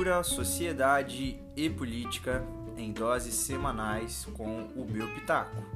cultura, sociedade e política em doses semanais com o meu pitaco.